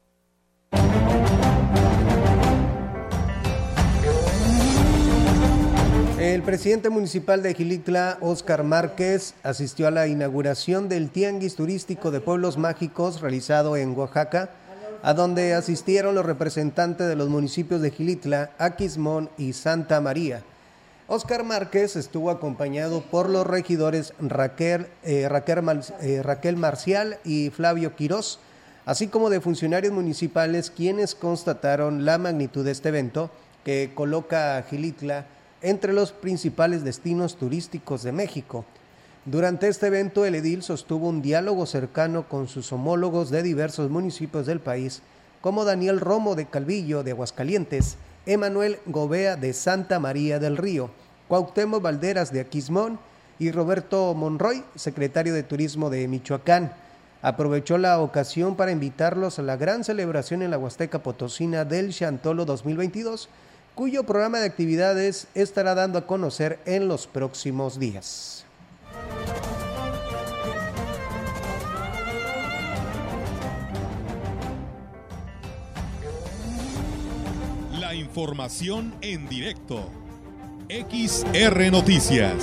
El presidente municipal de Gilitla, Óscar Márquez, asistió a la inauguración del Tianguis Turístico de Pueblos Mágicos realizado en Oaxaca, a donde asistieron los representantes de los municipios de Gilitla, Aquismón y Santa María. Óscar Márquez estuvo acompañado por los regidores Raquel, eh, eh, Raquel Marcial y Flavio Quirós, así como de funcionarios municipales quienes constataron la magnitud de este evento que coloca a Gilitla entre los principales destinos turísticos de México. Durante este evento, el edil sostuvo un diálogo cercano con sus homólogos de diversos municipios del país, como Daniel Romo de Calvillo de Aguascalientes, Emanuel Gobea de Santa María del Río, Cuauhtémoc Valderas de Aquismón y Roberto Monroy, secretario de Turismo de Michoacán. aprovechó la ocasión para invitarlos a la gran celebración en la Huasteca Potosina del Chantolo 2022, cuyo programa de actividades estará dando a conocer en los próximos días. La información en directo. XR Noticias.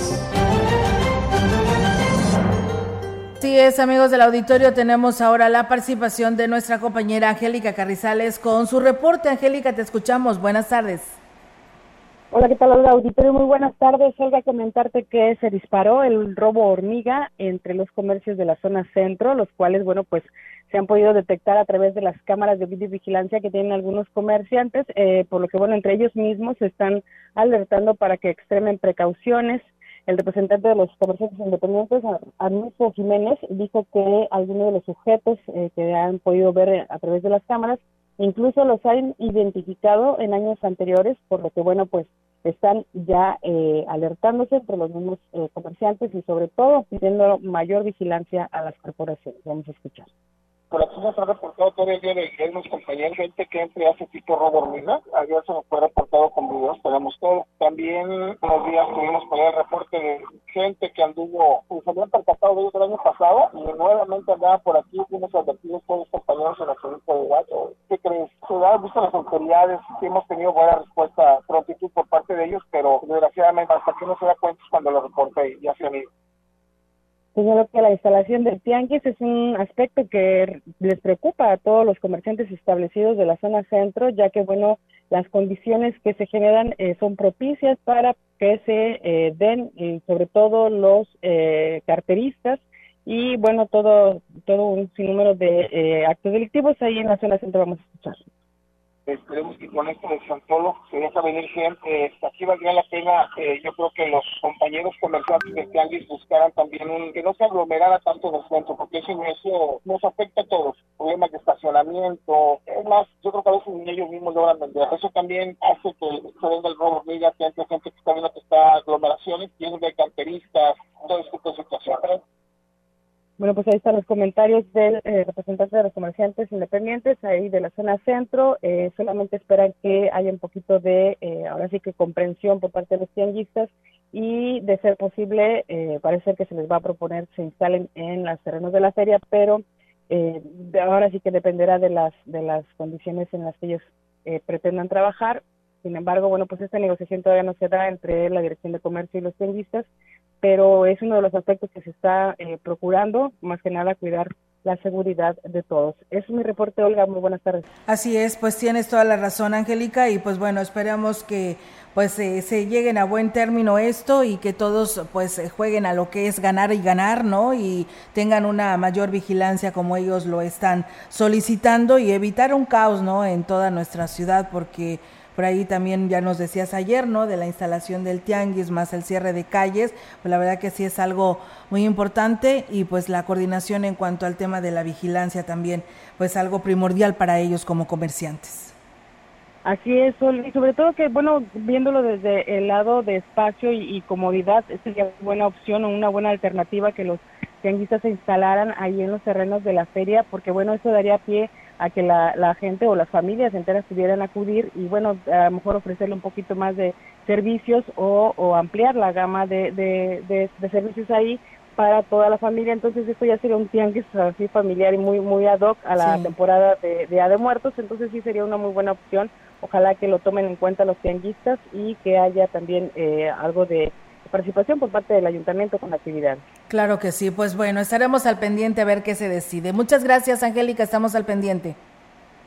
Así es, amigos del auditorio, tenemos ahora la participación de nuestra compañera Angélica Carrizales con su reporte. Angélica, te escuchamos. Buenas tardes. Hola, ¿qué tal, auditorio? Muy buenas tardes. Olga, comentarte que se disparó el robo hormiga entre los comercios de la zona centro, los cuales, bueno, pues se han podido detectar a través de las cámaras de videovigilancia que tienen algunos comerciantes, eh, por lo que, bueno, entre ellos mismos se están alertando para que extremen precauciones el representante de los comerciantes independientes, Arnulfo Jiménez, dijo que algunos de los sujetos eh, que han podido ver a través de las cámaras, incluso los han identificado en años anteriores, por lo que, bueno, pues están ya eh, alertándose entre los mismos eh, comerciantes y sobre todo pidiendo mayor vigilancia a las corporaciones. Vamos a escuchar por aquí nos ha reportado todo el día de ayer nos compañeros, gente que entre hace tipo robo hormiga. Ayer se nos fue reportado con videos, tenemos todo. También unos días tuvimos por el reporte de gente que anduvo, pues se habían percatado de ellos el año pasado y nuevamente andaba por aquí. Fuimos advertidos todos los compañeros en la provincia de Guacho. ¿Qué crees? Se da visto las autoridades, sí hemos tenido buena respuesta, prontitud por parte de ellos, pero desgraciadamente hasta que no se da cuenta cuando lo reporte ya se han ido. Señaló que la instalación del tianguis es un aspecto que les preocupa a todos los comerciantes establecidos de la zona centro, ya que, bueno, las condiciones que se generan eh, son propicias para que se eh, den, sobre todo los eh, carteristas, y, bueno, todo, todo un sinnúmero de actos delictivos ahí en la zona centro vamos a escuchar. Esperemos que con esto de Santolo se deja venir gente. aquí valdría la pena, eh, yo creo que los compañeros comerciantes de Tianguis buscaran también un, que no se aglomerara tanto el centro, porque eso, eso nos afecta a todos. Problemas de estacionamiento, es más, yo creo que a veces ellos mismos logran vender. Eso también hace que se venga el robo hormiga, que hay gente que está viendo que está aglomeraciones, tienen de carteristas, todo este tipo de situaciones. Bueno, pues ahí están los comentarios del eh, representante de los comerciantes independientes ahí de la zona centro. Eh, solamente esperan que haya un poquito de, eh, ahora sí que comprensión por parte de los tianguistas y de ser posible, parece que se les va a proponer se instalen en los terrenos de la feria, pero ahora sí que dependerá de las de las condiciones en las que ellos pretendan trabajar. Sin embargo, bueno, pues esta negociación todavía no se da entre la Dirección de Comercio y los tianguistas pero es uno de los aspectos que se está eh, procurando, más que nada cuidar la seguridad de todos. Es mi reporte, Olga. Muy buenas tardes. Así es, pues tienes toda la razón, Angélica, y pues bueno, esperamos que pues eh, se lleguen a buen término esto y que todos pues jueguen a lo que es ganar y ganar, ¿no? Y tengan una mayor vigilancia como ellos lo están solicitando y evitar un caos, ¿no? En toda nuestra ciudad, porque por ahí también ya nos decías ayer, ¿no? De la instalación del tianguis más el cierre de calles. Pues la verdad que sí es algo muy importante y pues la coordinación en cuanto al tema de la vigilancia también, pues algo primordial para ellos como comerciantes. Así es, y sobre todo que, bueno, viéndolo desde el lado de espacio y, comodidad, sería una buena opción o una buena alternativa que los tianguistas se instalaran ahí en los terrenos de la feria, porque, bueno, eso daría pie a que la, gente o las familias enteras pudieran acudir y bueno, a lo mejor ofrecerle un poquito más de servicios o, ampliar la gama de, de, servicios ahí para toda la familia. Entonces esto ya sería un tianguis así familiar y muy muy ad hoc a la temporada de Día de Muertos. Entonces sí sería una muy buena opción. Ojalá que lo tomen en cuenta los tianguistas y que haya también eh, algo de participación por parte del ayuntamiento con la actividad. Claro que sí, pues bueno, estaremos al pendiente a ver qué se decide. Muchas gracias, Angélica, estamos al pendiente.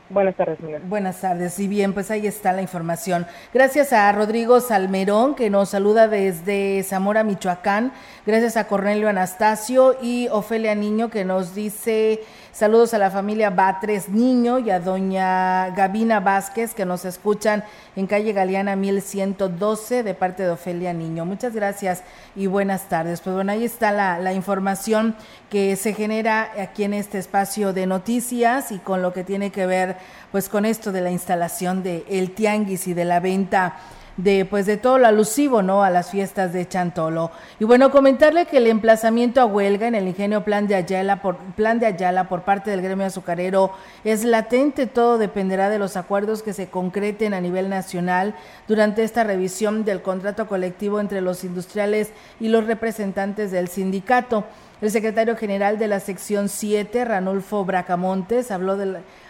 Buenas tardes, señor. Buenas tardes. Y bien, pues ahí está la información. Gracias a Rodrigo Salmerón, que nos saluda desde Zamora, Michoacán. Gracias a Cornelio Anastasio y Ofelia Niño, que nos dice Saludos a la familia Batres Niño y a doña Gabina Vázquez que nos escuchan en calle Galeana 1112 de parte de Ofelia Niño. Muchas gracias y buenas tardes. Pues bueno, ahí está la, la información que se genera aquí en este espacio de noticias y con lo que tiene que ver pues con esto de la instalación de el tianguis y de la venta de pues de todo lo alusivo, ¿no? a las fiestas de Chantolo. Y bueno, comentarle que el emplazamiento a huelga en el ingenio Plan de Ayala por Plan de Ayala por parte del gremio azucarero es latente, todo dependerá de los acuerdos que se concreten a nivel nacional durante esta revisión del contrato colectivo entre los industriales y los representantes del sindicato. El secretario general de la sección 7, Ranulfo Bracamontes, habló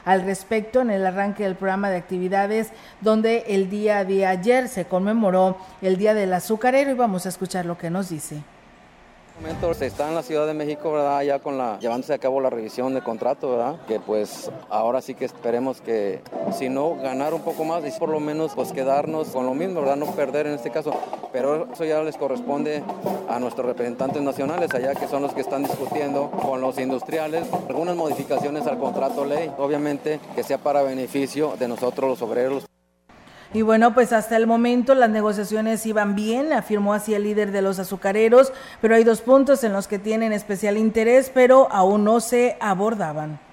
al respecto en el arranque del programa de actividades donde el día de ayer se conmemoró el Día del Azucarero y vamos a escuchar lo que nos dice momento se está en la Ciudad de México, ¿verdad? Ya con la, llevándose a cabo la revisión de contrato, ¿verdad? Que pues ahora sí que esperemos que, si no, ganar un poco más y por lo menos pues quedarnos con lo mismo, ¿verdad? No perder en este caso. Pero eso ya les corresponde a nuestros representantes nacionales, allá que son los que están discutiendo con los industriales algunas modificaciones al contrato ley, obviamente que sea para beneficio de nosotros los obreros. Y bueno, pues hasta el momento las negociaciones iban bien, afirmó así el líder de los azucareros, pero hay dos puntos en los que tienen especial interés, pero aún no se abordaban.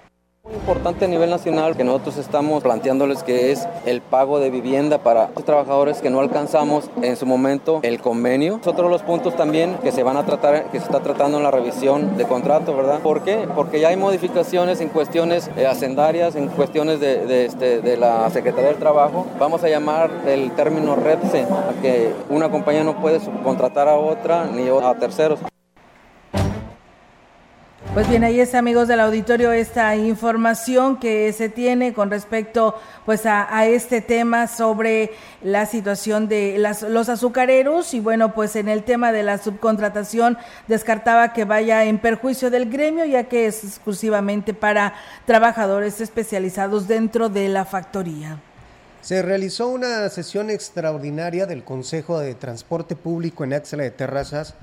Importante a nivel nacional que nosotros estamos planteándoles que es el pago de vivienda para los trabajadores que no alcanzamos en su momento el convenio. Es otro de los puntos también que se van a tratar, que se está tratando en la revisión de contrato, ¿verdad? ¿Por qué? Porque ya hay modificaciones en cuestiones eh, hacendarias, en cuestiones de, de, este, de la Secretaría del Trabajo. Vamos a llamar el término REPSE, a que una compañía no puede subcontratar a otra ni a terceros. Pues bien, ahí es amigos del auditorio esta información que se tiene con respecto pues a, este tema sobre la situación de los azucareros y bueno pues en el tema de la subcontratación descartaba que vaya en perjuicio del gremio ya que es exclusivamente para trabajadores especializados dentro de la factoría. Se realizó una sesión extraordinaria del Consejo de Transporte Público en Axla de Terrazas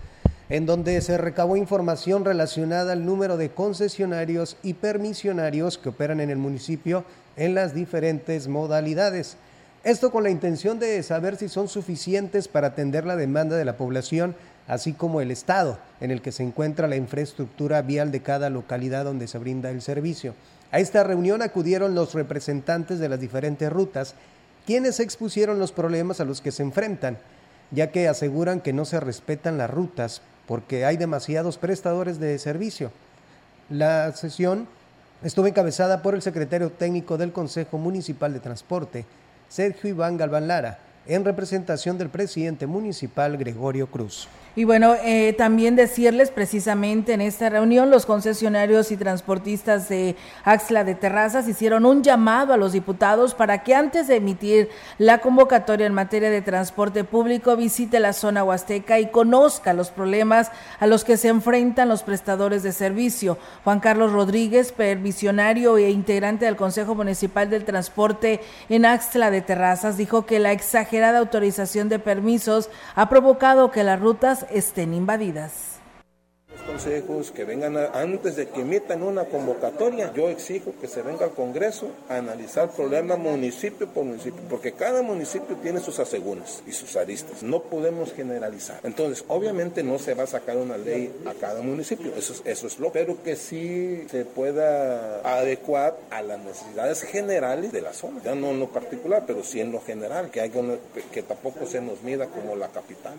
en donde se recabó información relacionada al número de concesionarios y permisionarios que operan en el municipio en las diferentes modalidades. Esto con la intención de saber si son suficientes para atender la demanda de la población, así como el estado en el que se encuentra la infraestructura vial de cada localidad donde se brinda el servicio. A esta reunión acudieron los representantes de las diferentes rutas, quienes expusieron los problemas a los que se enfrentan, ya que aseguran que no se respetan las rutas porque hay demasiados prestadores de servicio. La sesión estuvo encabezada por el secretario técnico del Consejo Municipal de Transporte, Sergio Iván Galván Lara, en representación del presidente municipal Gregorio Cruz. Y bueno, eh, también decirles precisamente en esta reunión, los concesionarios y transportistas de Axla de Terrazas hicieron un llamado a los diputados para que antes de emitir la convocatoria en materia de transporte público visite la zona huasteca y conozca los problemas a los que se enfrentan los prestadores de servicio. Juan Carlos Rodríguez, permisionario e integrante del Consejo Municipal del Transporte en Axla de Terrazas, dijo que la exagerada autorización de permisos ha provocado que las rutas estén invadidas consejos, que vengan antes de que emitan una convocatoria. Yo exijo que se venga al Congreso a analizar problemas municipio por municipio, porque cada municipio tiene sus asegúnes y sus aristas. No podemos generalizar. Entonces, obviamente no se va a sacar una ley a cada municipio, eso es, eso es lo, pero que sí se pueda adecuar a las necesidades generales de la zona, ya no en lo particular, pero sí en lo general, que, hay que tampoco se nos mida como la capital.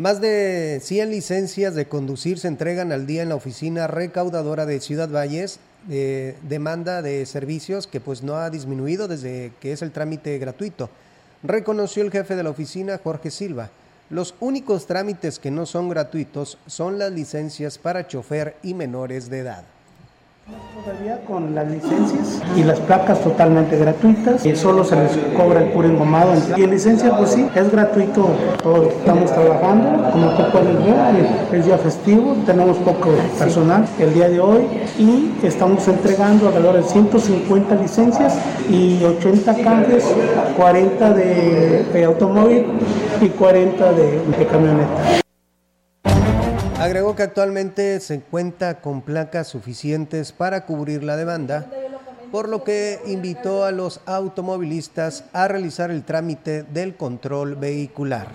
Más de 100 licencias de conducir se entregan al día en la oficina recaudadora de Ciudad Valles, de demanda de servicios que pues no ha disminuido desde que es el trámite gratuito. Reconoció el jefe de la oficina, Jorge Silva. Los únicos trámites que no son gratuitos son las licencias para chofer y menores de edad. Todavía con las licencias y las placas totalmente gratuitas y solo se les cobra el puro engomado. Y en licencia pues sí, es gratuito todo estamos trabajando. Como tú puedes ver, es día festivo, tenemos poco personal el día de hoy y estamos entregando alrededor de 150 licencias y 80 cambios, 40 de, automóvil y 40 de, de camioneta. Agregó que actualmente se cuenta con placas suficientes para cubrir la demanda, por lo que invitó a los automovilistas a realizar el trámite del control vehicular.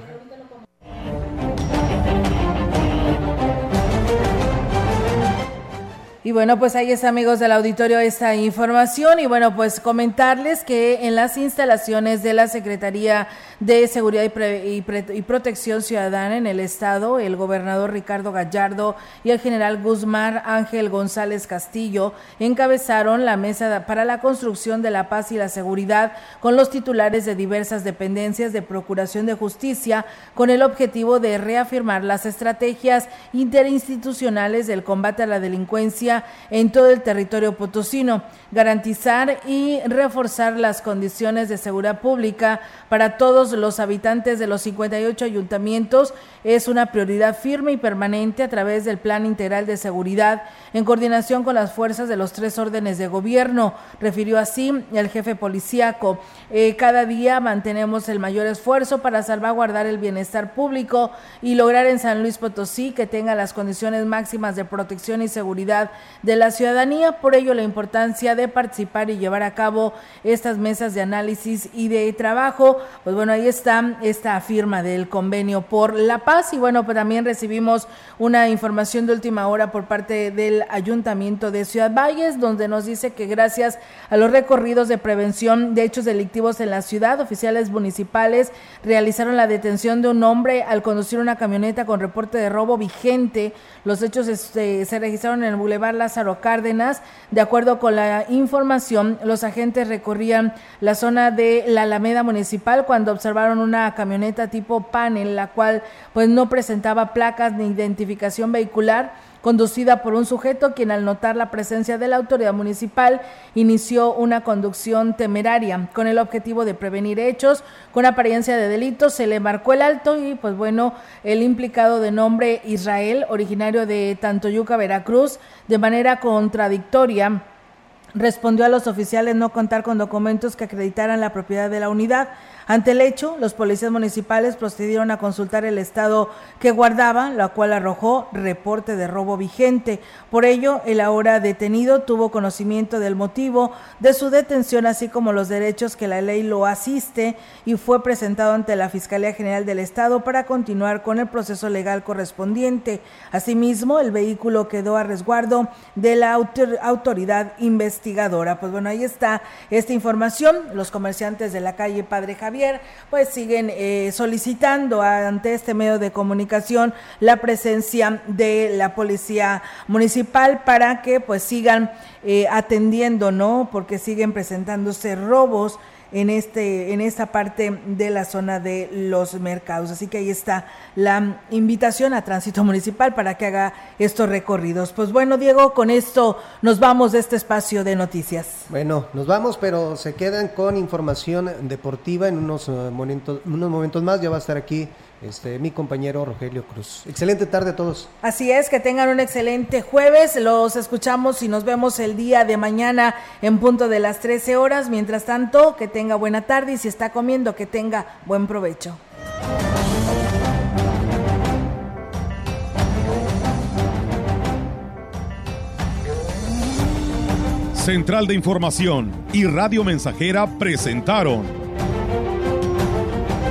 Y bueno, pues ahí está, amigos del auditorio, esta información. Y bueno, pues comentarles que en las instalaciones de la Secretaría de Seguridad y, y, Protección Ciudadana en el Estado, el gobernador Ricardo Gallardo y el general Guzmán Ángel González Castillo encabezaron la mesa para la construcción de la paz y la seguridad con los titulares de diversas dependencias de Procuración de Justicia con el objetivo de reafirmar las estrategias interinstitucionales del combate a la delincuencia en todo el territorio potosino, garantizar y reforzar las condiciones de seguridad pública para todos los habitantes de los 58 ayuntamientos es una prioridad firme y permanente a través del Plan Integral de Seguridad en coordinación con las fuerzas de los tres órdenes de gobierno, refirió así el jefe policíaco. Eh, cada día mantenemos el mayor esfuerzo para salvaguardar el bienestar público y lograr en San Luis Potosí que tenga las condiciones máximas de protección y seguridad de la ciudadanía. Por ello, la importancia de participar y llevar a cabo estas mesas de análisis y de trabajo. Pues bueno, ahí está esta firma del convenio por la paz y bueno, pues también recibimos una información de última hora por parte del Ayuntamiento de Ciudad Valles, donde nos dice que gracias a los recorridos de prevención de hechos delictivos en la ciudad, oficiales municipales realizaron la detención de un hombre al conducir una camioneta con reporte de robo vigente. Los hechos este, se registraron en el Boulevard Lázaro Cárdenas. De acuerdo con la información, los agentes recorrían la zona de la Alameda Municipal cuando observaron una camioneta tipo panel, la cual pues no presentaba placas ni identificación vehicular conducida por un sujeto quien al notar la presencia de la autoridad municipal inició una conducción temeraria con el objetivo de prevenir hechos con apariencia de delito. Se le marcó el alto y pues bueno, el implicado de nombre Israel, originario de Tantoyuca, Veracruz, de manera contradictoria respondió a los oficiales no contar con documentos que acreditaran la propiedad de la unidad. Ante el hecho, los policías municipales procedieron a consultar el estado que guardaba, la cual arrojó reporte de robo vigente. Por ello, el ahora detenido tuvo conocimiento del motivo de su detención, así como los derechos que la ley lo asiste, y fue presentado ante la Fiscalía General del Estado para continuar con el proceso legal correspondiente. Asimismo, el vehículo quedó a resguardo de la autoridad investigadora. Pues bueno, ahí está esta información. Los comerciantes de la calle Padre Javier pues siguen eh, solicitando ante este medio de comunicación la presencia de la policía municipal para que pues sigan eh, atendiendo, ¿no? Porque siguen presentándose robos en este en esta parte de la zona de los mercados. Así que ahí está la invitación a Tránsito Municipal para que haga estos recorridos. Pues bueno, Diego, con esto nos vamos de este espacio de noticias. Bueno, nos vamos, pero se quedan con información deportiva en unos eh, momentos unos momentos más ya va a estar aquí este, mi compañero Rogelio Cruz. Excelente tarde a todos. Así es, que tengan un excelente jueves. Los escuchamos y nos vemos el día de mañana en punto de las 13 horas. Mientras tanto, que tenga buena tarde y si está comiendo, que tenga buen provecho. Central de Información y Radio Mensajera presentaron